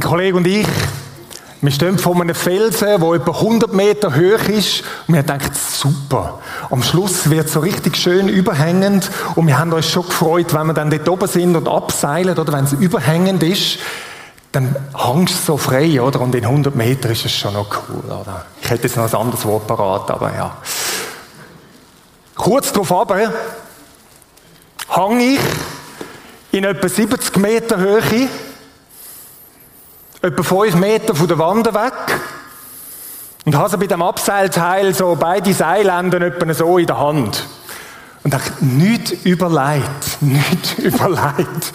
Mein Kollege und ich, wir stehen vor einem Felsen, der etwa 100 Meter hoch ist. Und wir denken, super. Am Schluss wird es so richtig schön überhängend. Und wir haben uns schon gefreut, wenn wir dann dort oben sind und abseilen, oder wenn es überhängend ist, dann hängst du so frei, oder? Und in 100 Metern ist es schon noch cool, oder? Ich hätte jetzt noch ein anderes Wort parat, aber ja. Kurz darauf aber, hang ich in etwa 70 Meter Höhe etwa fünf Meter von der Wand weg und habe bei dem Abseilteil so beide Seilenden etwa so in der Hand. Und dachte, nicht überlegt, nicht überlegt.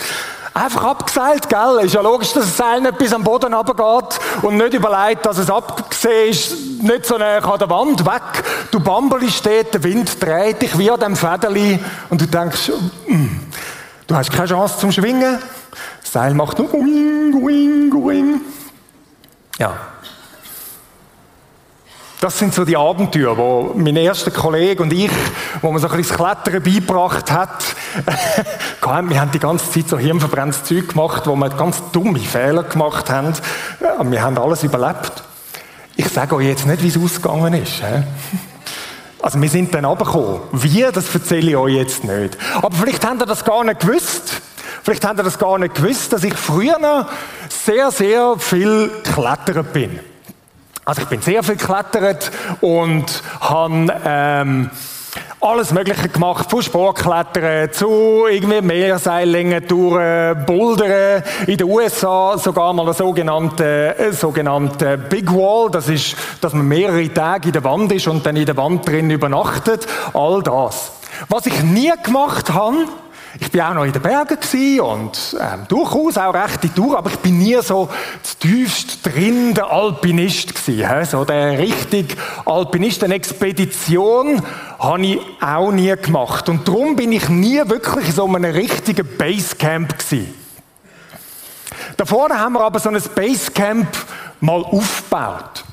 Einfach abgeseilt, gell? Ist ja logisch, dass das Seil nicht bis am Boden runtergeht und nicht überlegt, dass es abgesehen ist, nicht so nah an der Wand weg. Du Bambeli steht, der Wind dreht dich wie an dem Federli und du denkst, mm, du hast keine Chance zum Schwingen. Seil macht Wing, Wing, Wing. Ja. Das sind so die Abenteuer, wo mein erster Kollege und ich, wo man so ein bisschen das Klettern beigebracht hat, wir haben die ganze Zeit so hirnverbrenntes Zeug gemacht, wo wir ganz dumme Fehler gemacht haben. Ja, wir haben alles überlebt. Ich sage euch jetzt nicht, wie es ausgegangen ist. Also wir sind dann runtergekommen. Wie, das erzähle ich euch jetzt nicht. Aber vielleicht habt ihr das gar nicht gewusst. Vielleicht habt ihr das gar nicht gewusst, dass ich früher sehr, sehr viel klettert bin. Also ich bin sehr viel geklettert und habe ähm, alles Mögliche gemacht, von Sportklettern zu irgendwie Meerseillängen, durch Bouldern, in den USA sogar mal eine sogenannte, äh, sogenannte Big Wall, das ist, dass man mehrere Tage in der Wand ist und dann in der Wand drin übernachtet, all das. Was ich nie gemacht habe, ich bin auch noch in den Bergen und ähm, durchaus auch recht in Tour, aber ich bin nie so tiefst drin der Alpinist gewesen. He? So der richtig Alpinist, eine Expedition habe ich auch nie gemacht. Und darum bin ich nie wirklich so einem richtigen Basecamp gewesen. Davor haben wir aber so ein Basecamp mal aufgebaut.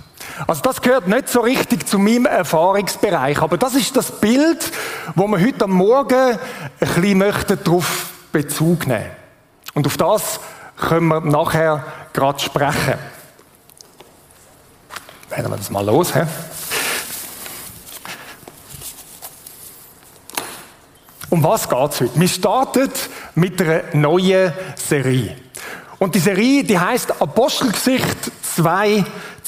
Also das gehört nicht so richtig zu meinem Erfahrungsbereich, aber das ist das Bild, wo wir heute am Morgen ein bisschen möchten darauf Bezug nehmen. Und auf das können wir nachher gerade sprechen. Werden wir das mal los, hä? Um was geht es heute? Wir starten mit einer neuen Serie. Und die Serie, die heißt Apostelgesicht 2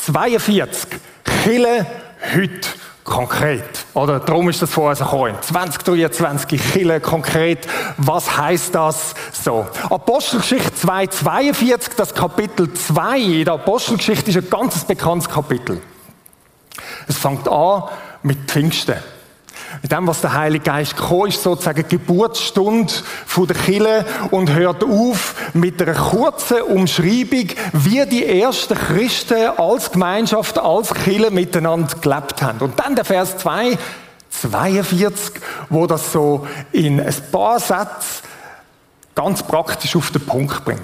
42. Chille heute konkret. Oder darum ist das vorher so gekommen. 2023 Chille konkret. Was heißt das so? Apostelgeschichte 242, das Kapitel 2 in der Apostelgeschichte ist ein ganz bekanntes Kapitel. Es fängt an mit Pfingsten. Mit dem, was der Heilige Geist gekommen ist, sozusagen die Geburtsstunde der Kille und hört auf mit einer kurzen Umschreibung, wie die ersten Christen als Gemeinschaft, als Kille miteinander gelebt haben. Und dann der Vers 2, 42, wo das so in ein paar Sätzen ganz praktisch auf den Punkt bringt.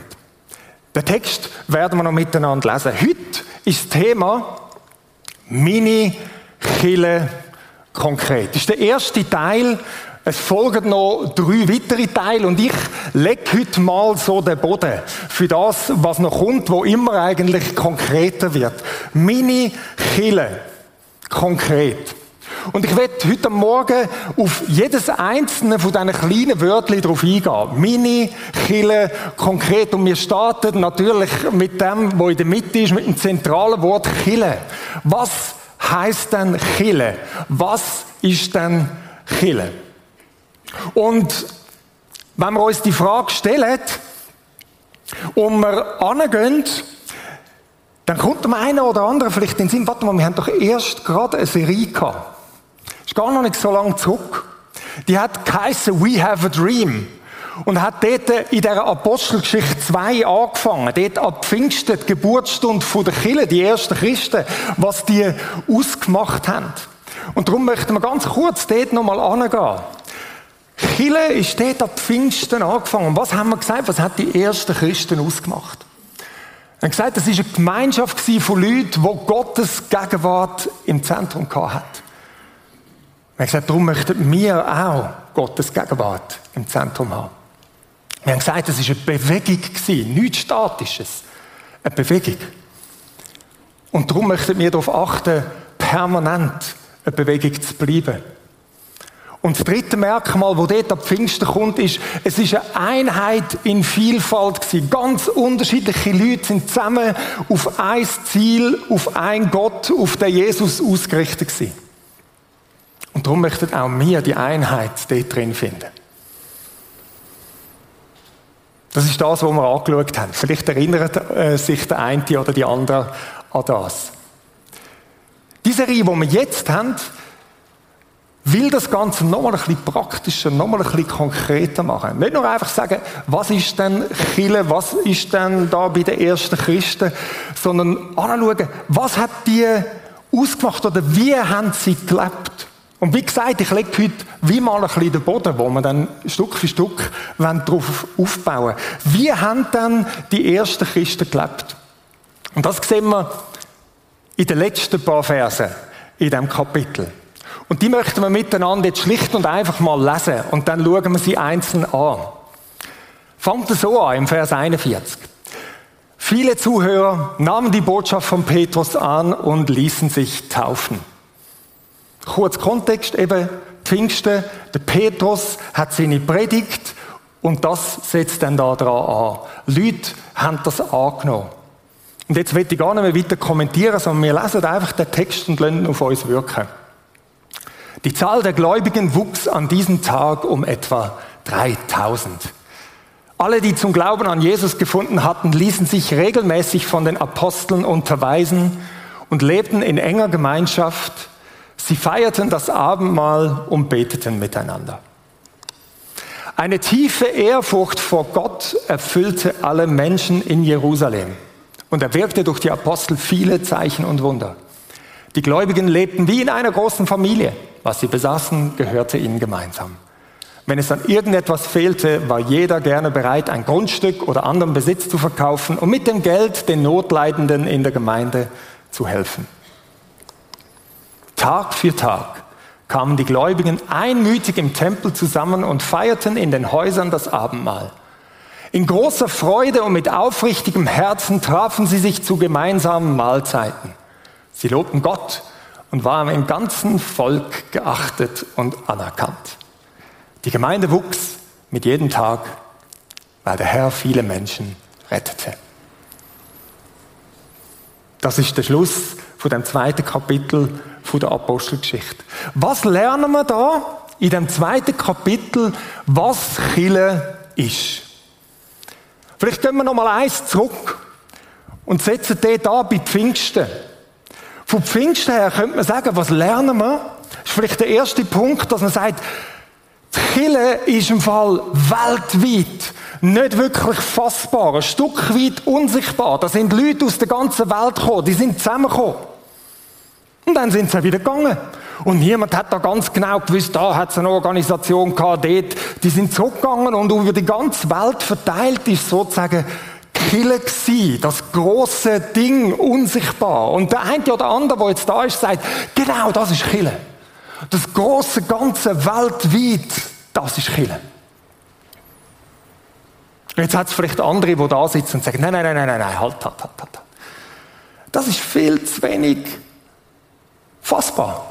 Den Text werden wir noch miteinander lesen. Heute ist das Thema Mini Kille konkret. Das ist der erste Teil. Es folgen noch drei weitere Teile und ich lege heute mal so den Boden für das, was noch kommt, wo immer eigentlich konkreter wird. Mini Chile. Konkret. Und ich werde heute Morgen auf jedes einzelne von diesen kleinen Wörtern darauf eingehen. Mini, Chile, konkret. Und wir starten natürlich mit dem, wo in der Mitte ist, mit dem zentralen Wort Chile. Was heißt denn Chile? Was ist denn Chile? Und wenn wir uns die Frage stellen und wir angehen, dann kommt dem einen oder anderen vielleicht in den Sinn, warte mal, wir haben doch erst gerade eine Serie gehabt. Ist gar noch nicht so lange zurück. Die hat geheißen We Have a Dream und hat dort in der Apostelgeschichte 2 angefangen. Dort ab Pfingsten, die Geburtsstunde der Kirche, die ersten Christen, was die ausgemacht haben. Und darum möchten wir ganz kurz dort nochmal angehen. Chile ist dort ab Pfingsten angefangen. Und was haben wir gesagt? Was hat die ersten Christen ausgemacht? Wir haben gesagt, das war eine Gemeinschaft von Leuten, die Gottes Gegenwart im Zentrum hatten. Wir haben gesagt, darum möchten wir auch Gottes Gegenwart im Zentrum haben. Wir haben gesagt, es war eine Bewegung, nichts Statisches. eine Bewegung. Und darum möchten wir darauf achten, permanent eine Bewegung zu bleiben. Und das dritte Merkmal, wo dort ab Pfingsten kommt, ist, es ist eine Einheit in Vielfalt gewesen. Ganz unterschiedliche Leute sind zusammen auf ein Ziel, auf ein Gott, auf den Jesus ausgerichtet gewesen. Und darum möchten auch wir die Einheit dort drin finden. Das ist das, was wir angeschaut haben. Vielleicht erinnert äh, sich der eine oder die andere an das. Die Serie, die wir jetzt haben, will das Ganze nochmal ein bisschen praktischer, nochmal ein bisschen konkreter machen. Nicht nur einfach sagen, was ist denn Chile, was ist denn da bei den ersten Christen, sondern anschauen, was hat die ausgemacht oder wie haben sie gelebt. Und wie gesagt, ich lege heute wie mal ein bisschen den Boden, wo wir dann Stück für Stück darauf aufbauen Wie haben dann die ersten Christen gelebt? Und das sehen wir in den letzten paar Versen in diesem Kapitel. Und die möchten wir miteinander jetzt schlicht und einfach mal lesen und dann schauen wir sie einzeln an. Fangt es so an im Vers 41. Viele Zuhörer nahmen die Botschaft von Petrus an und ließen sich taufen. Kurz Kontext, eben Pfingsten, der Petrus hat seine Predigt und das setzt dann da dran an. Leute haben das angenommen. Und jetzt will ich gar nicht mehr weiter kommentieren, sondern wir lesen einfach den Text und lassen auf uns wirken. Die Zahl der Gläubigen wuchs an diesem Tag um etwa 3000. Alle, die zum Glauben an Jesus gefunden hatten, ließen sich regelmäßig von den Aposteln unterweisen und lebten in enger Gemeinschaft. Sie feierten das Abendmahl und beteten miteinander. Eine tiefe Ehrfurcht vor Gott erfüllte alle Menschen in Jerusalem und er wirkte durch die Apostel viele Zeichen und Wunder. Die Gläubigen lebten wie in einer großen Familie. Was sie besaßen, gehörte ihnen gemeinsam. Wenn es an irgendetwas fehlte, war jeder gerne bereit, ein Grundstück oder anderen Besitz zu verkaufen und mit dem Geld den Notleidenden in der Gemeinde zu helfen. Tag für Tag kamen die Gläubigen einmütig im Tempel zusammen und feierten in den Häusern das Abendmahl. In großer Freude und mit aufrichtigem Herzen trafen sie sich zu gemeinsamen Mahlzeiten. Sie lobten Gott und waren im ganzen Volk geachtet und anerkannt. Die Gemeinde wuchs mit jedem Tag, weil der Herr viele Menschen rettete. Das ist der Schluss von dem zweiten Kapitel von der Apostelgeschichte. Was lernen wir da in dem zweiten Kapitel, was Chile ist? Vielleicht gehen wir noch mal eins zurück und setzen den da bei Pfingsten. Von Pfingsten her könnte man sagen, was lernen wir? Das ist vielleicht der erste Punkt, dass man sagt, die Kirche ist im Fall weltweit nicht wirklich fassbar, ein Stück weit unsichtbar. Da sind Leute aus der ganzen Welt gekommen, die sind zusammengekommen. Und dann sind sie wieder gegangen. Und niemand hat da ganz genau gewusst, da hat es eine Organisation gehabt, dort. Die sind zurückgegangen und über die ganze Welt verteilt ist sozusagen Kille gsi, das große Ding, unsichtbar. Und der eine oder andere, der jetzt da ist, sagt, genau, das ist Kille. Das große Ganze weltweit, das ist Kille. Jetzt hat es vielleicht andere, die da sitzen und sagen, nein, nein, nein, nein, nein, halt, halt, halt, halt. Das ist viel zu wenig fassbar.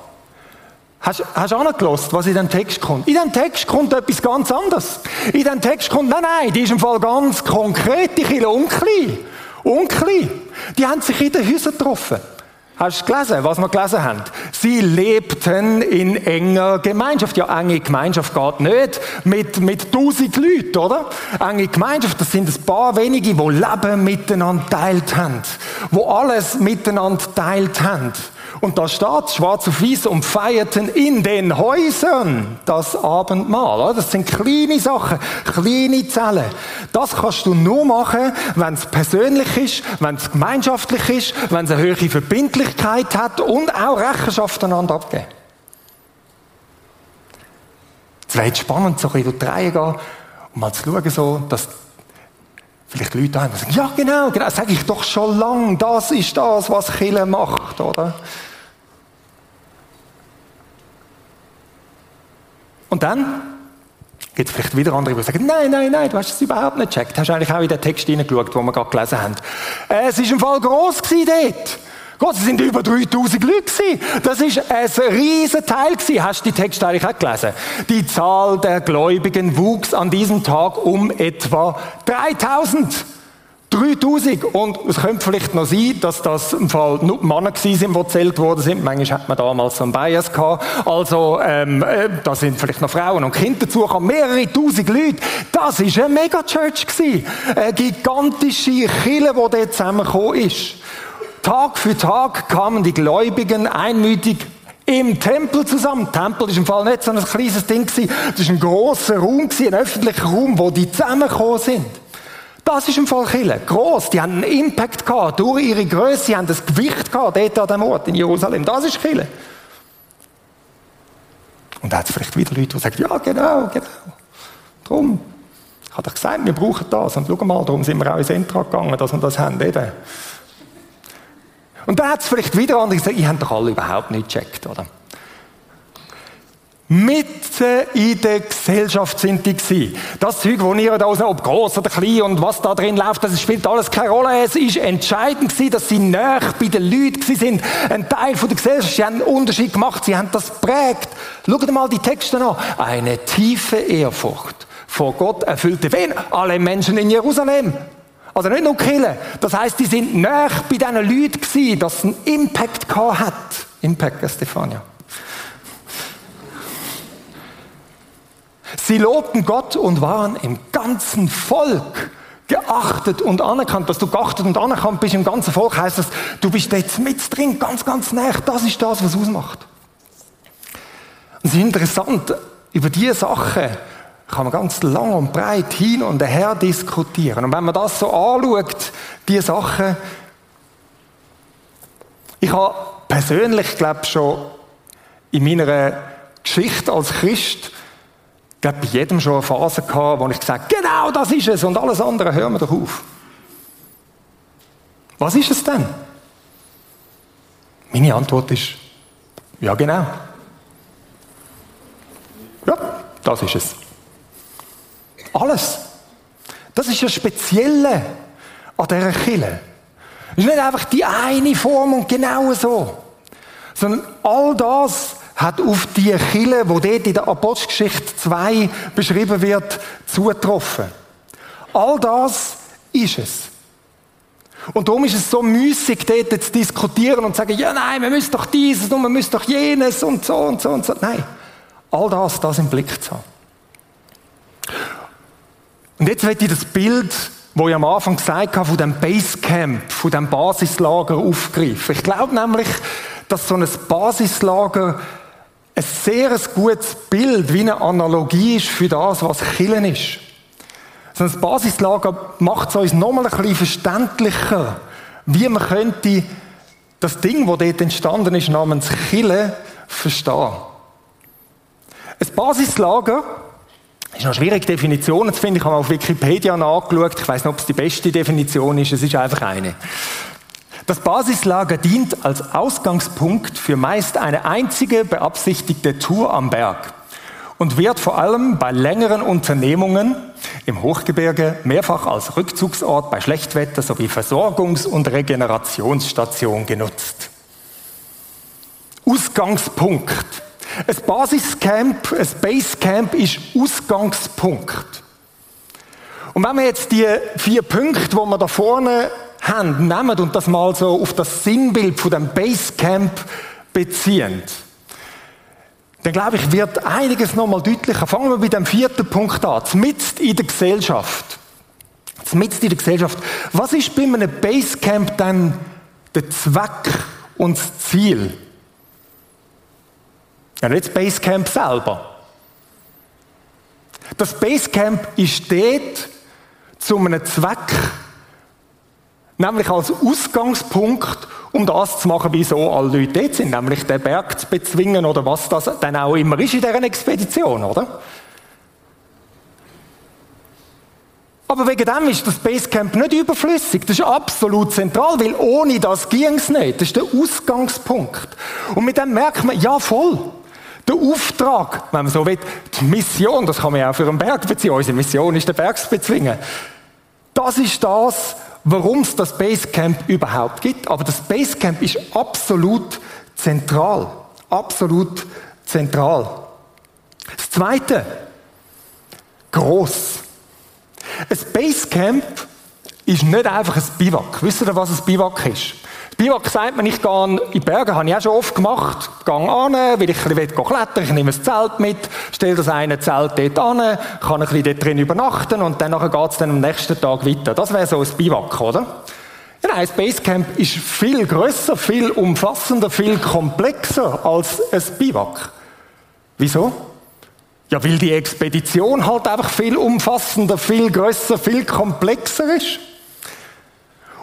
Hast, du angelassen, was in dem Text kommt? In dem Text kommt etwas ganz anderes. In dem Text kommt, nein, nein, die ist im Fall ganz konkret, die Kirche unklein. Unklein. Die haben sich in den Häusern getroffen. Hast du gelesen, was wir gelesen haben? Sie lebten in enger Gemeinschaft. Ja, enge Gemeinschaft geht nicht mit, mit tausend Leuten, oder? Enge Gemeinschaft, das sind ein paar wenige, die Leben miteinander teilt haben. Wo alles miteinander teilt haben. Und da steht schwarz auf weiß und feierten in den Häusern das Abendmahl. Das sind kleine Sachen, kleine Zellen. Das kannst du nur machen, wenn es persönlich ist, wenn es gemeinschaftlich ist, wenn es eine höhere Verbindlichkeit hat und auch Rechenschaft einander abgeben. Es wäre spannend, so ein bisschen durch die gehen und mal zu schauen, so, dass vielleicht Leute haben, die sagen, ja genau, genau, sage ich doch schon lange, das ist das, was Kille macht, oder? Und dann Gibt es vielleicht wieder andere, die sagen, nein, nein, nein, du hast es überhaupt nicht gecheckt. Hast eigentlich auch in den Text hineingeschaut, den wir gerade gelesen haben. Es ist im Fall gross gewesen dort. Gott, es sind über 3000 Leute gewesen. Das ist ein riesen Teil gewesen. Hast du die Texte eigentlich auch gelesen? Die Zahl der Gläubigen wuchs an diesem Tag um etwa 3000. 3000. Und es könnte vielleicht noch sein, dass das im Fall nur Männer gewesen sind, die gezählt worden sind. Manchmal hat man damals so einen Bias gehabt. Also, ähm, äh, da sind vielleicht noch Frauen und Kinder dazu gekommen. Mehrere tausend Leute. Das ist eine Megachurch gewesen. Eine gigantische Kille, die dort zusammengekommen ist. Tag für Tag kamen die Gläubigen einmütig im Tempel zusammen. Der Tempel ist im Fall nicht so ein kleines Ding. Das ist ein großer Raum ein öffentlicher Raum, wo die zusammengekommen sind. Das ist im Fall Chile. Gross. Die haben einen Impact gehabt. Durch ihre Größe sie haben das Gewicht gehabt, dort an dem Ort in Jerusalem. Das ist Chile. Und da hat es vielleicht wieder Leute, die sagen, ja, genau, genau. Drum. Ich habe doch gesagt, wir brauchen das. Und schau mal, darum sind wir auch ins Entra gegangen, dass wir das haben. Eben. Und dann hat es vielleicht wieder andere gesagt, ich habe doch alle überhaupt nicht gecheckt, oder? Mitten in der Gesellschaft sind die gewesen. Das Zeug, wo ihr da so, ob groß oder klein und was da drin läuft, das spielt alles keine Rolle. Es ist entscheidend gewesen, dass sie näher bei den Leuten gewesen sind. Ein Teil von der Gesellschaft. Sie haben einen Unterschied gemacht. Sie haben das prägt. Schaut mal die Texte an. Eine tiefe Ehrfurcht vor Gott erfüllte wen? Alle Menschen in Jerusalem. Also nicht nur Killen. Das heißt, die sind näher bei diesen Leuten gewesen, dass es einen Impact hat. Impact, Stefania. Sie lobten Gott und waren im ganzen Volk geachtet und anerkannt. Dass du geachtet und anerkannt bist im ganzen Volk, heißt das, du bist jetzt mit drin, ganz, ganz nah. Das ist das, was ausmacht. Und es ist interessant, über diese Sachen kann man ganz lang und breit hin und her diskutieren. Und wenn man das so anschaut, diese Sachen, ich habe persönlich, glaube schon in meiner Geschichte als Christ ich bei jedem schon eine Phase gehabt, wo ich gesagt habe, genau das ist es und alles andere hören wir doch auf. Was ist es denn? Meine Antwort ist, ja genau. Ja, das ist es. Alles. Das ist das Spezielle an dieser Kille. Es ist nicht einfach die eine Form und genau so, sondern all das, hat auf die Kille, wo dort in der Apostelgeschichte 2 beschrieben wird, zugetroffen. All das ist es. Und darum ist es so müßig, dort zu diskutieren und zu sagen, ja nein, wir müssen doch dieses und wir müssen doch jenes und so und so und so. Nein, all das, das im Blick zu haben. Und jetzt wird ich das Bild, wo ich am Anfang gesagt habe, von dem Basecamp, von dem Basislager aufgreifen. Ich glaube nämlich, dass so ein Basislager ein sehr gutes Bild, wie eine Analogie ist für das, was Killen ist. Ein Basislager macht es uns nochmal ein bisschen verständlicher, wie man könnte das Ding, das dort entstanden ist, namens Kille, verstehen. Ein Basislager ist noch schwierig, Definitionen zu finden. Ich habe auf Wikipedia nachgeschaut. Ich weiß nicht, ob es die beste Definition ist. Es ist einfach eine. Das Basislager dient als Ausgangspunkt für meist eine einzige beabsichtigte Tour am Berg und wird vor allem bei längeren Unternehmungen im Hochgebirge mehrfach als Rückzugsort bei Schlechtwetter sowie Versorgungs- und Regenerationsstation genutzt. Ausgangspunkt. Ein Basiscamp, ein Basecamp ist Ausgangspunkt. Und wenn wir jetzt die vier Punkte, wo wir da vorne haben, nehmen und das mal so auf das Sinnbild von dem Basecamp beziehen, dann glaube ich, wird einiges nochmal deutlicher. Fangen wir bei dem vierten Punkt an. Zmitzt in der Gesellschaft. Zmitzt in der Gesellschaft. Was ist bei einem Basecamp dann der Zweck und das Ziel? Ja, nicht das Basecamp selber. Das Basecamp ist dort zu einem Zweck Nämlich als Ausgangspunkt, um das zu machen, wieso alle Leute dort sind. Nämlich den Berg zu bezwingen oder was das dann auch immer ist in dieser Expedition, oder? Aber wegen dem ist das Basecamp nicht überflüssig. Das ist absolut zentral, weil ohne das ging es nicht. Das ist der Ausgangspunkt. Und mit dem merkt man, ja voll. Der Auftrag, wenn man so will, die Mission, das kann man ja auch für einen Berg beziehen. Unsere Mission ist, den Berg zu bezwingen. Das ist das, warum es das Basecamp überhaupt gibt. Aber das Basecamp ist absolut zentral. Absolut zentral. Das Zweite, groß. Ein Basecamp ist nicht einfach ein Biwak. Wisst ihr, was ein Biwak ist? Biwak sagt man, ich gehe in die Berge, habe ich auch schon oft gemacht. Gehe an, weil ich ein bisschen klettern ich nehme ein Zelt mit, stelle das eine Zelt dort an, kann ein bisschen dort drin übernachten und dann geht es dann am nächsten Tag weiter. Das wäre so ein Biwak, oder? Ja, nein, das Basecamp ist viel grösser, viel umfassender, viel komplexer als ein Biwak. Wieso? Ja, weil die Expedition halt einfach viel umfassender, viel grösser, viel komplexer ist.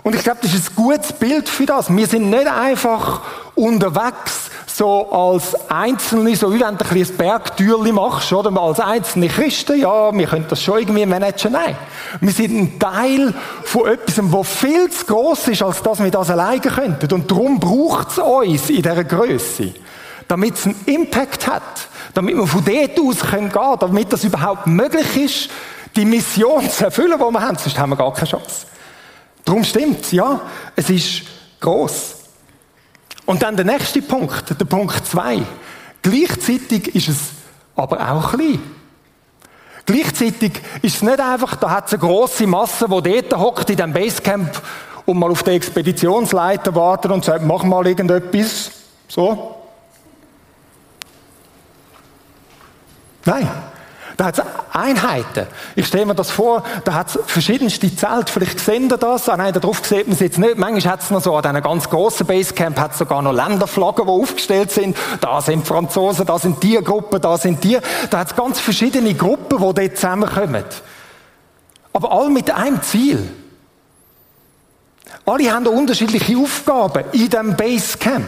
Und ich glaube, das ist ein gutes Bild für das. Wir sind nicht einfach unterwegs, so als Einzelne, so wie wenn du ein, ein Bergtürli machst, oder als einzelne Christen, ja, wir können das schon irgendwie managen. Nein. Wir sind ein Teil von etwas, was viel zu gross ist, als dass wir das alleine könnten. Und darum braucht es uns in dieser Größe, damit es einen Impact hat, damit wir von dort aus gehen können, damit das überhaupt möglich ist, die Mission zu erfüllen, die wir haben. Sonst haben wir gar keine Chance. Darum stimmt ja, es ist groß. Und dann der nächste Punkt, der Punkt zwei. Gleichzeitig ist es aber auch klein. Gleichzeitig ist es nicht einfach, da hat es eine grosse Masse, die dort hockt in diesem Basecamp und mal auf den Expeditionsleiter wartet und sagt, mach mal irgendetwas. So. Nein. Da hat es Einheiten. Ich stelle mir das vor, da hat es verschiedenste Zelte. Vielleicht sehen ihr das. Ah nein, darauf sieht man es jetzt nicht. Manchmal hat es noch so, an einem ganz grossen Basecamp hat sogar noch Länderflaggen, die aufgestellt sind. Da sind Franzosen, da sind die Gruppen, da sind die. Da hat es ganz verschiedene Gruppen, die dort zusammenkommen. Aber alle mit einem Ziel. Alle haben unterschiedliche Aufgaben in diesem Basecamp.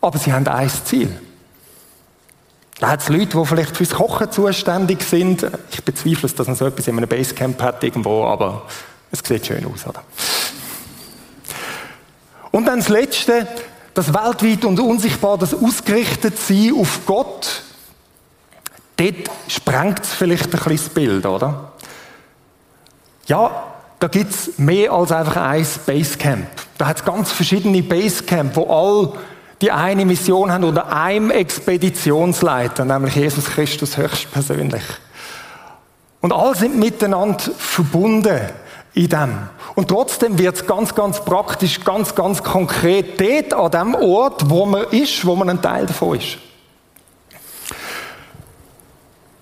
Aber sie haben ein Ziel. Da hat es Leute, die vielleicht fürs Kochen zuständig sind. Ich bezweifle, dass man so etwas in einem Basecamp hat irgendwo, aber es sieht schön aus, oder? Und dann das Letzte, das weltweit und unsichtbar, das ausgerichtet sein auf Gott. Dort sprengt es vielleicht ein bisschen das Bild, oder? Ja, da gibt es mehr als einfach ein Basecamp. Da hat es ganz verschiedene Basecamp, wo all die eine Mission haben unter einem Expeditionsleiter, nämlich Jesus Christus höchstpersönlich. Und alle sind miteinander verbunden in dem. Und trotzdem wird es ganz, ganz praktisch, ganz, ganz konkret dort an dem Ort, wo man ist, wo man ein Teil davon ist.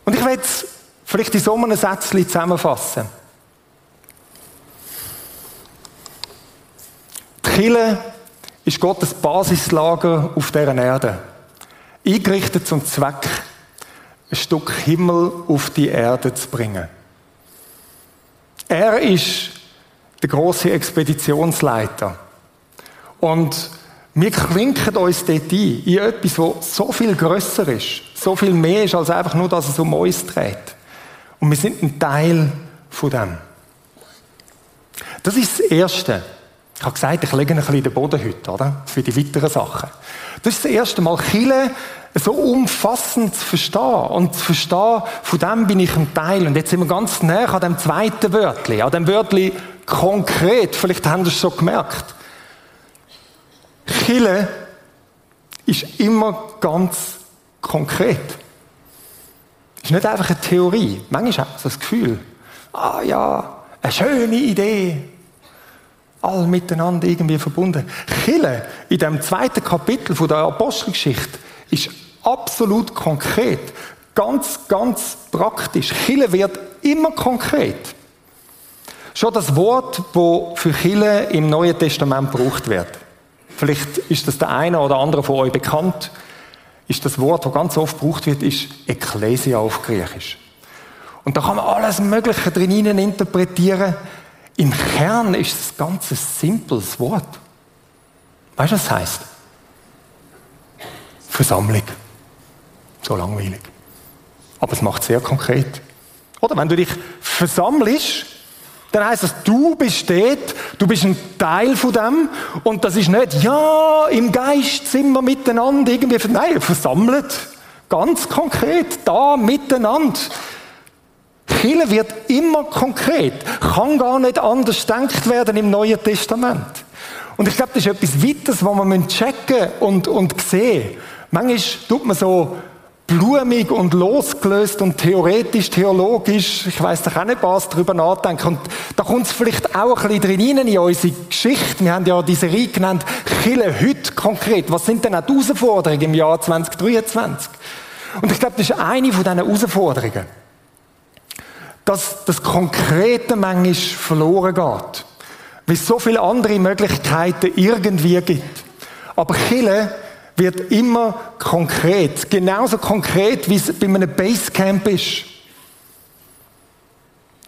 Und ich werde es vielleicht in so einem Sätzchen zusammenfassen. Die Kirche ist Gottes Basislager auf dieser Erde. Eingerichtet zum Zweck, ein Stück Himmel auf die Erde zu bringen. Er ist der große Expeditionsleiter. Und wir klinken uns dort ein, in etwas, das so viel grösser ist, so viel mehr ist, als einfach nur, dass es um uns dreht. Und wir sind ein Teil von dem. Das ist das Erste. Ich habe gesagt, ich lege ein bisschen den Boden heute, oder? Für die weiteren Sachen. Das ist das erste Mal, Chile so umfassend zu verstehen. Und zu verstehen, von dem bin ich ein Teil. Und jetzt sind wir ganz näher an dem zweiten Wörtli, an dem Wörtli konkret. Vielleicht haben Sie es schon gemerkt. Chile ist immer ganz konkret. Ist nicht einfach eine Theorie. Manchmal hat man das Gefühl, ah ja, eine schöne Idee, all miteinander irgendwie verbunden. Chile in dem zweiten Kapitel von der Apostelgeschichte ist absolut konkret, ganz, ganz praktisch. Chile wird immer konkret. Schon das Wort, wo für Chile im Neuen Testament gebraucht wird. Vielleicht ist das der eine oder andere von euch bekannt. Ist das Wort, das ganz oft gebraucht wird, ist Ekklesia auf Griechisch. Und da kann man alles Mögliche drin interpretieren. Im Kern ist es ganz ein simples Wort. Weißt du, was das heißt? Versammlung. So langweilig. Aber es macht sehr konkret. Oder wenn du dich versammelst, dann heißt das, du bist dort, du bist ein Teil von dem und das ist nicht, ja, im Geist sind wir miteinander irgendwie, nein, versammelt. Ganz konkret, da miteinander. Kille wird immer konkret, kann gar nicht anders gedacht werden im Neuen Testament. Und ich glaube, das ist etwas Weiteres, was man checken und, und sehen Manchmal tut man so blumig und losgelöst und theoretisch, theologisch, ich weiß doch auch nicht was, darüber nachdenken. Und da kommt es vielleicht auch ein bisschen drin in unsere Geschichte. Wir haben ja diese Reihe genannt, Chille heute konkret. Was sind denn auch die Herausforderungen im Jahr 2023? Und ich glaube, das ist eine von diesen Herausforderungen. Dass das Konkrete manchmal verloren geht. Weil es so viele andere Möglichkeiten irgendwie gibt. Aber Chille wird immer konkret. Genauso konkret, wie es bei einem Basecamp ist.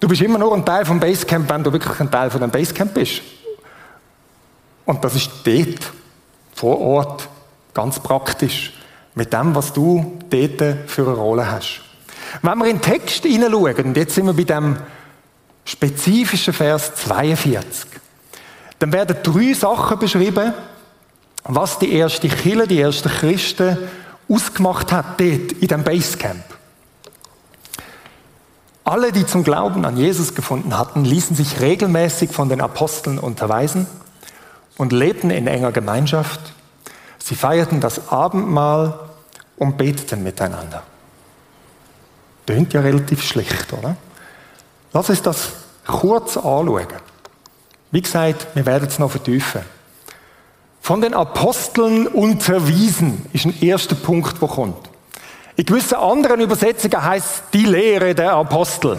Du bist immer nur ein Teil vom Basecamp, wenn du wirklich ein Teil von dem Basecamp bist. Und das ist dort, vor Ort, ganz praktisch. Mit dem, was du dort für eine Rolle hast. Wenn wir in den Text hineinschauen, und jetzt sind wir bei dem spezifischen Vers 42, dann werden drei Sachen beschrieben, was die erste Kirche, die ersten Christen ausgemacht hat dort in dem Basecamp. Alle, die zum Glauben an Jesus gefunden hatten, ließen sich regelmäßig von den Aposteln unterweisen und lebten in enger Gemeinschaft. Sie feierten das Abendmahl und beteten miteinander. Tönt ja relativ schlicht, oder? Lass uns das kurz anschauen. Wie gesagt, wir werden es noch vertiefen. Von den Aposteln unterwiesen ist ein erster Punkt, der kommt. In gewissen anderen Übersetzungen heißt die Lehre der Apostel.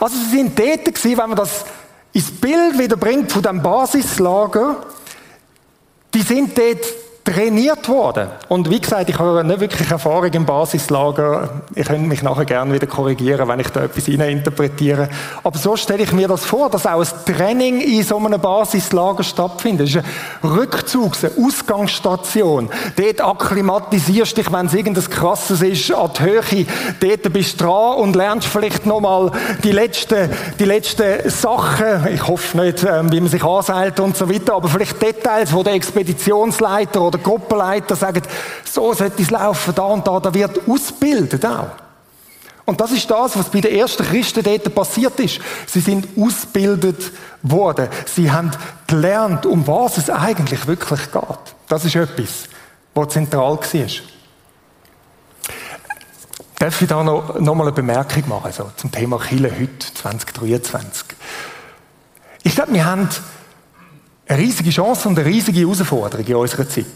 Also sie sind tätig wenn man das ins Bild wieder bringt von dem Basislager, die sind dort trainiert worden. Und wie gesagt, ich habe nicht wirklich Erfahrung im Basislager. Ich könnte mich nachher gerne wieder korrigieren, wenn ich da etwas interpretiere. Aber so stelle ich mir das vor, dass auch ein Training in so einem Basislager stattfindet. Das ist ein Rückzug, eine Ausgangsstation. Dort akklimatisierst dich, wenn es irgendwas Krasses ist, an die Höhe. Dort bist du dran und lernst vielleicht nochmal die letzten, die letzten Sachen. Ich hoffe nicht, ähm, wie man sich anseilt und so weiter, aber vielleicht Details, wo der Expeditionsleiter oder Gruppenleiter sagen, so sollte es laufen, da und da, da wird ausgebildet auch. Und das ist das, was bei den ersten Christen dort passiert ist. Sie sind ausgebildet worden. Sie haben gelernt, um was es eigentlich wirklich geht. Das ist etwas, was zentral war. Darf ich da noch, noch mal eine Bemerkung machen also zum Thema Chile heute 2023? Ich glaube, wir haben eine riesige Chance und eine riesige Herausforderung in unserer Zeit.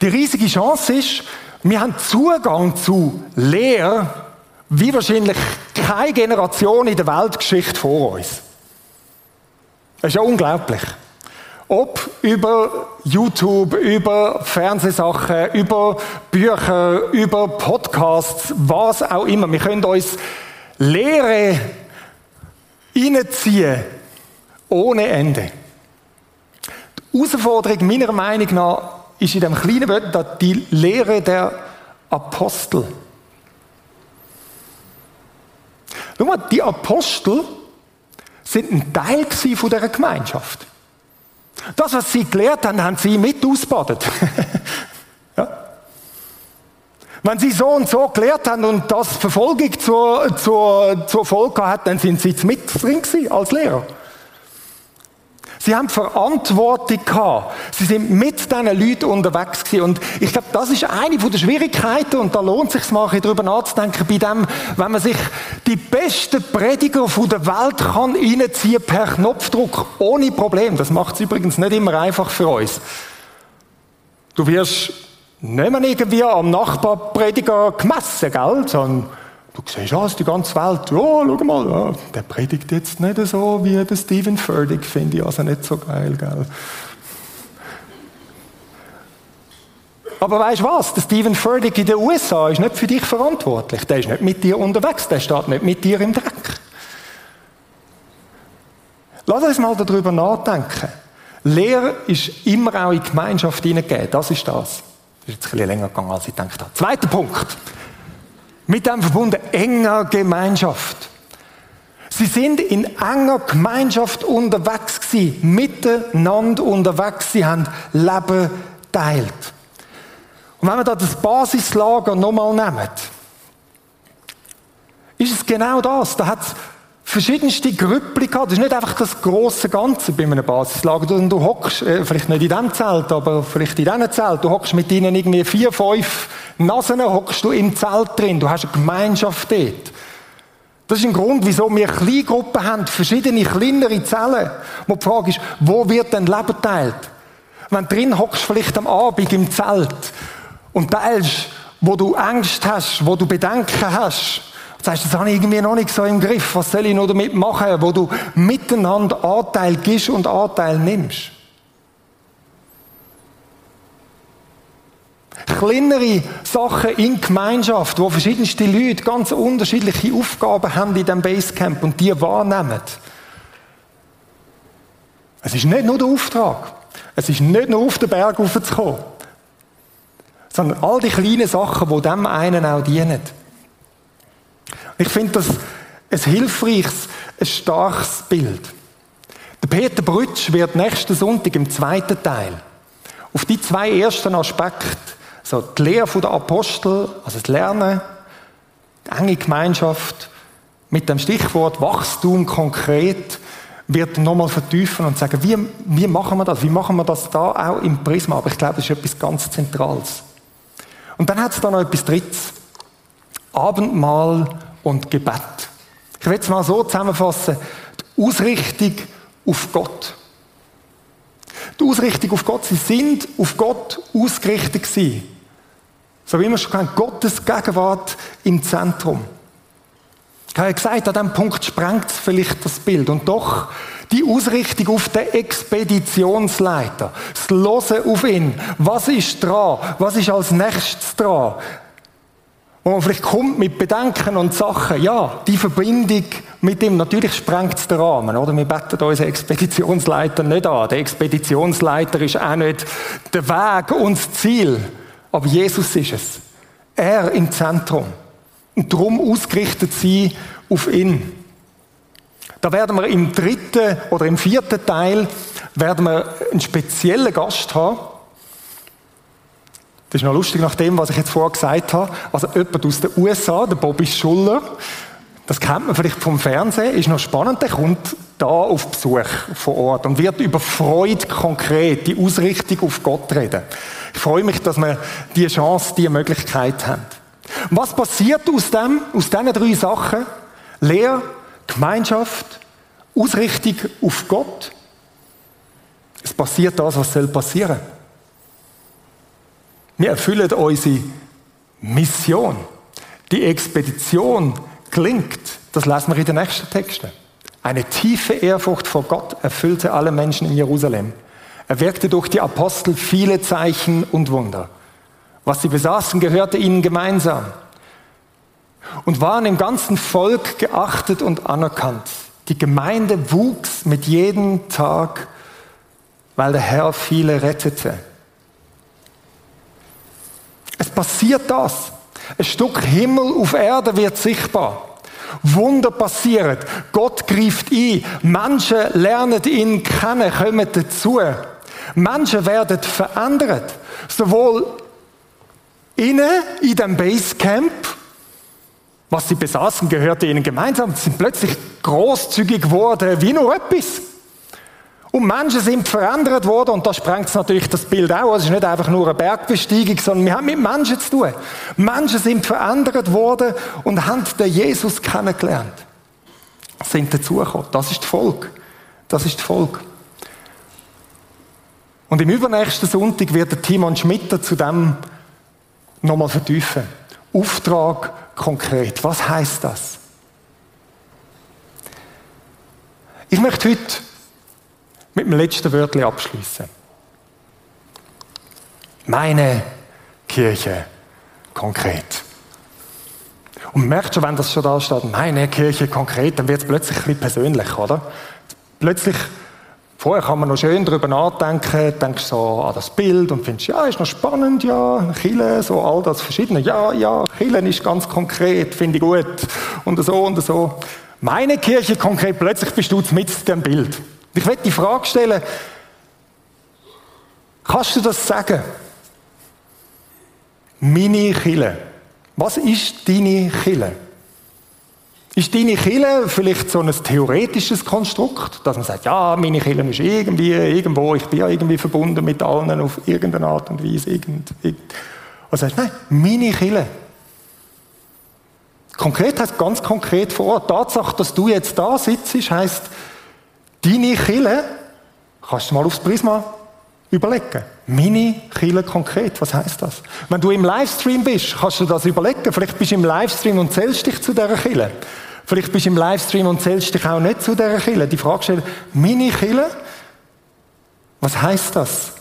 Die riesige Chance ist, wir haben Zugang zu Lehre, wie wahrscheinlich keine Generation in der Weltgeschichte vor uns. Das ist ja unglaublich. Ob über YouTube, über Fernsehsachen, über Bücher, über Podcasts, was auch immer. Wir können uns Lehre reinziehen ohne Ende. Herausforderung meiner Meinung nach ist in dem kleinen Wort die Lehre der Apostel. Schau mal, die Apostel sind ein Teil von dieser Gemeinschaft. Das, was sie gelehrt haben, haben sie mit ausbadet. ja? Wenn sie so und so gelehrt haben und das Verfolgung zur, zur, zur Folge hat, dann sind sie mit drin als Lehrer. Sie haben Verantwortung gehabt. Sie sind mit diesen Leuten unterwegs gewesen. Und ich glaube, das ist eine der Schwierigkeiten, und da lohnt es sich mal darüber nachzudenken, bei dem, wenn man sich die besten Prediger der Welt kann reinziehen per Knopfdruck, ohne Problem. Das macht es übrigens nicht immer einfach für uns. Du wirst nicht mehr irgendwie am Nachbarprediger gemessen, gell? Sondern Du siehst alles, die ganze Welt. Ja, schau mal, ja, der predigt jetzt nicht so wie der Stephen Furtick, finde ich also nicht so geil, gell? Aber weißt du was? Der Stephen Furtick in den USA ist nicht für dich verantwortlich. Der ist nicht mit dir unterwegs, der steht nicht mit dir im Dreck. Lass uns mal darüber nachdenken. Lehre ist immer auch in die Gemeinschaft hineingegeben. Das ist das. Das ist jetzt ein bisschen länger gegangen, als ich gedacht habe. Zweiter Punkt. Mit dem verbunden enger Gemeinschaft. Sie sind in enger Gemeinschaft unterwegs gewesen, miteinander unterwegs. Sie haben Leben teilt. Und wenn wir da das Basislager nochmal nehmen, ist es genau das. Da hat es verschiedenste Grüppli gehabt. Das ist nicht einfach das große Ganze bei einem Basislager. Du, du hockst, äh, vielleicht nicht in diesem Zelt, aber vielleicht in diesem Zelt, du hockst mit ihnen irgendwie vier, fünf Nasen, hockst du im Zelt drin. Du hast eine Gemeinschaft dort. Das ist ein Grund, wieso wir Kleingruppen haben, verschiedene kleinere Zellen. Wo die Frage ist, wo wird denn Leben teilt? Wenn du drin hockst, vielleicht am Abend im Zelt und teilst, wo du Angst hast, wo du Bedenken hast, und sagst, das habe ich irgendwie noch nicht so im Griff, was soll ich noch damit machen, wo du miteinander Anteil gibst und Anteil nimmst. kleinere Sachen in Gemeinschaft, wo verschiedenste Leute ganz unterschiedliche Aufgaben haben in diesem Basecamp und die wahrnehmen. Es ist nicht nur der Auftrag. Es ist nicht nur auf den Berg raufzukommen. Sondern all die kleinen Sachen, die dem einen auch dienen. Ich finde das ein hilfreiches, ein starkes Bild. Der Peter Brütsch wird nächsten Sonntag im zweiten Teil auf die zwei ersten Aspekte so, die Lehre der Apostel, also das Lernen, die enge Gemeinschaft, mit dem Stichwort Wachstum konkret, wird nochmal vertiefen und sagen, wie, wie machen wir das? Wie machen wir das da auch im Prisma? Aber ich glaube, das ist etwas ganz Zentrales. Und dann hat es da noch etwas Drittes. Abendmahl und Gebet. Ich will es mal so zusammenfassen. Die Ausrichtung auf Gott. Die Ausrichtung auf Gott. Sie sind auf Gott ausgerichtet gewesen. So wie wir schon kennen, Gottes Gegenwart im Zentrum. Ich habe gesagt, an diesem Punkt sprengt es vielleicht das Bild. Und doch die Ausrichtung auf den Expeditionsleiter, das Hören auf ihn, was ist dran, was ist als nächstes dran, wo man vielleicht kommt mit Bedenken und Sachen, ja, die Verbindung mit ihm, natürlich sprengt es den Rahmen, oder? Wir beten unseren Expeditionsleiter nicht an. Der Expeditionsleiter ist auch nicht der Weg und das Ziel. Aber Jesus ist es. Er im Zentrum. Und darum ausgerichtet sie auf ihn. Da werden wir im dritten oder im vierten Teil werden wir einen speziellen Gast haben. Das ist noch lustig nach dem, was ich jetzt vorher gesagt habe. Also jemand aus den USA, der Bobby Schuller, das kennt man vielleicht vom Fernsehen, ist noch spannend, der kommt da auf Besuch vor Ort und wird über Freude konkret, die Ausrichtung auf Gott reden. Ich freue mich, dass wir diese Chance, diese Möglichkeit haben. Und was passiert aus dem, aus diesen drei Sachen? Lehre, Gemeinschaft, Ausrichtung auf Gott. Es passiert das, was soll passieren. Wir erfüllen unsere Mission. Die Expedition klingt, das lesen wir in den nächsten Texten. Eine tiefe Ehrfurcht vor Gott erfüllte alle Menschen in Jerusalem. Er wirkte durch die Apostel viele Zeichen und Wunder. Was sie besaßen, gehörte ihnen gemeinsam und waren im ganzen Volk geachtet und anerkannt. Die Gemeinde wuchs mit jedem Tag, weil der Herr viele rettete. Passiert das. Ein Stück Himmel auf Erde wird sichtbar. Wunder passieren. Gott greift ein. Menschen lernen ihn kennen, kommen dazu. Menschen werden verändert. Sowohl innen in dem Basecamp, was sie besaßen, gehörte ihnen gemeinsam, sie sind plötzlich großzügig geworden, wie nur etwas. Und Menschen sind verändert worden, und da sprengt es natürlich das Bild auch. Es ist nicht einfach nur eine Bergbesteigung, sondern wir haben mit Menschen zu tun. Menschen sind verändert worden und haben den Jesus kennengelernt. Sind dazugekommen. Das ist die Folge. Das ist die Folge. Und im übernächsten Sonntag wird der Timon Schmitter zu dem nochmal vertiefen. Auftrag konkret. Was heißt das? Ich möchte heute mit dem letzten Wörtchen abschließen. Meine Kirche konkret. Und merkt schon, wenn das schon da steht, meine Kirche konkret, dann wird es plötzlich ein bisschen persönlich, oder? Plötzlich Vorher kann man noch schön darüber nachdenken, denkst so an das Bild und findest, ja, ist noch spannend, ja, Chile, so all das Verschiedene. Ja, ja, Chile ist ganz konkret, finde ich gut. Und so und so. Meine Kirche konkret, plötzlich bist du mit dem Bild. Ich werde die Frage stellen, kannst du das sagen? Meine Kille. Was ist deine Kille? Ist deine Kille vielleicht so ein theoretisches Konstrukt, dass man sagt, ja, meine Kille ist irgendwie, irgendwo, ich bin ja irgendwie verbunden mit allen auf irgendeine Art und Weise, irgend, irgend. Und sagst, nein, meine Kille. Konkret heißt ganz konkret vor Ort. Tatsache, dass du jetzt da sitzt, heißt, deine Kille, kannst du mal aufs Prisma überlegen. Meine Kille konkret, was heißt das? Wenn du im Livestream bist, kannst du das überlegen. Vielleicht bist du im Livestream und zählst dich zu dieser Kille. Vielleicht bist du im Livestream und zählst dich auch nicht zu dieser Kille. Die Frage stellt, meine Kille, was heißt das?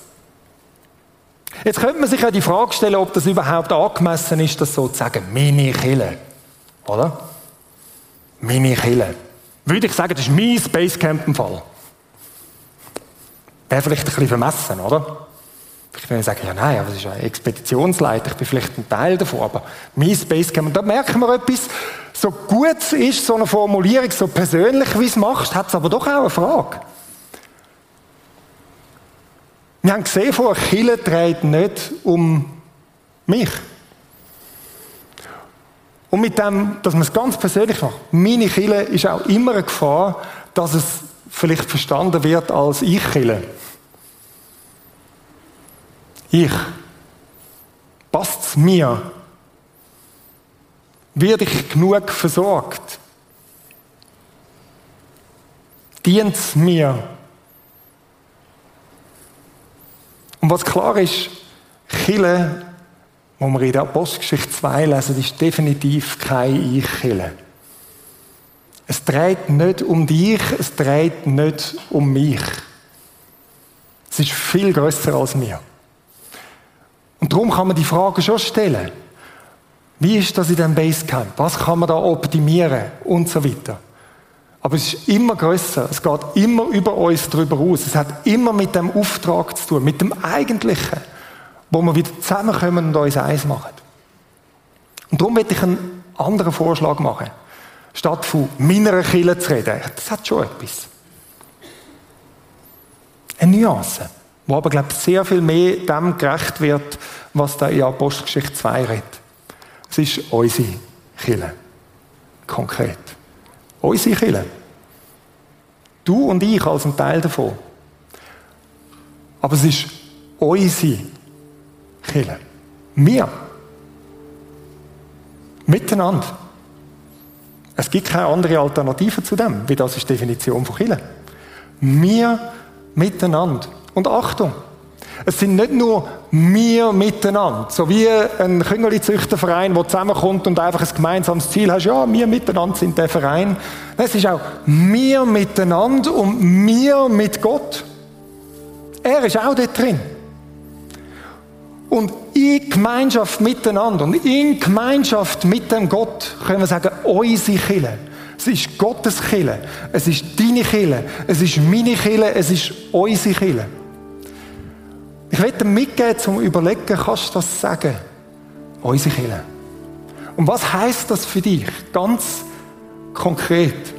Jetzt könnte man sich ja die Frage stellen, ob das überhaupt angemessen ist, das so zu sagen, meine Kille. Oder? Meine Kille. Würde ich sagen, das ist mein Spacecamp im Fall. Wäre vielleicht ein bisschen vermessen, oder? Ich würde sagen, ja nein, aber es ist ein Expeditionsleiter, ich bin vielleicht ein Teil davon, aber mein Spacecamp, und da merken wir etwas, so gut es ist, so eine Formulierung, so persönlich wie es machst, hat es aber doch auch eine Frage. Wir haben gesehen, vor Kille dreht nicht um mich. Und mit dem, dass man es ganz persönlich macht, meine Kille ist auch immer eine Gefahr, dass es vielleicht verstanden wird als ich Kille. Ich. Passt es mir? Werde ich genug versorgt? Dient es mir? Und was klar ist, Chille, wo wir in der Apostelgeschichte 2 lesen, ist definitiv kein Ich-Chille. Es dreht nicht um dich, es dreht nicht um mich. Es ist viel größer als mir. Und darum kann man die Frage schon stellen. Wie ist das in diesem Basecamp? Was kann man da optimieren? Und so weiter. Aber es ist immer größer. Es geht immer über uns darüber aus. Es hat immer mit dem Auftrag zu tun, mit dem Eigentlichen, wo wir wieder zusammenkommen und uns eins machen. Und darum möchte ich einen anderen Vorschlag machen. Statt von meiner Kille zu reden. Das hat schon etwas. Eine Nuance wo aber, glaube ich, sehr viel mehr dem gerecht wird, was da in Apostelgeschichte 2 redet. Es ist unsere Kille. Konkret. Unsere Kille. Du und ich als ein Teil davon. Aber es ist unsere Kille. Wir. Miteinander. Es gibt keine andere Alternative zu dem, wie das ist die Definition von Kille. Wir miteinander. Und Achtung, es sind nicht nur wir miteinander, so wie ein Küngerli-Züchterverein, der zusammenkommt und einfach ein gemeinsames Ziel hat, ja, wir miteinander sind der Verein. Es ist auch wir miteinander und wir mit Gott. Er ist auch dort drin. Und in Gemeinschaft miteinander und in Gemeinschaft mit dem Gott können wir sagen, unsere Kille. Es ist Gottes Kille. Es ist deine Kille. Es ist meine Kille. Es ist unsere Kille. Ich will dir mitgeben, zum Überlegen, kannst du das sagen? Unsere Kirche. Und was heißt das für dich? Ganz konkret.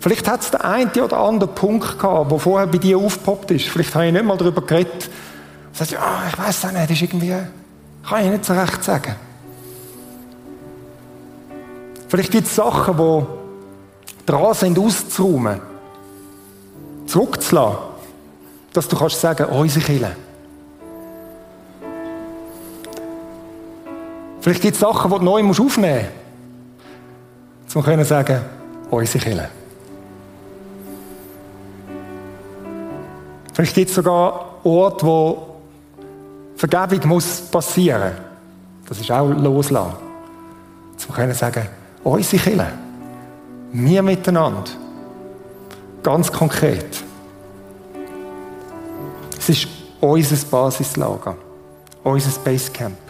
Vielleicht hat es den einen oder anderen Punkt gehabt, der vorher bei dir aufgepoppt ist. Vielleicht habe ich nicht mal darüber geredet. Du sagst, ja, ich weiß auch nicht, das ist irgendwie, kann ich nicht so recht sagen. Vielleicht gibt es Sachen, die dran sind, auszuräumen, zurückzulassen dass du kannst sagen, unsere Kirche. Vielleicht gibt es Sachen, die du neu aufnehmen musst, um zu sagen, unsere Kirche. Vielleicht gibt es sogar Orte, wo Vergebung muss passieren. Das ist auch loslassen. Zu sagen, unsere Kirche. Wir miteinander. Ganz konkret. Es ist unser Basislager, unser Basecamp.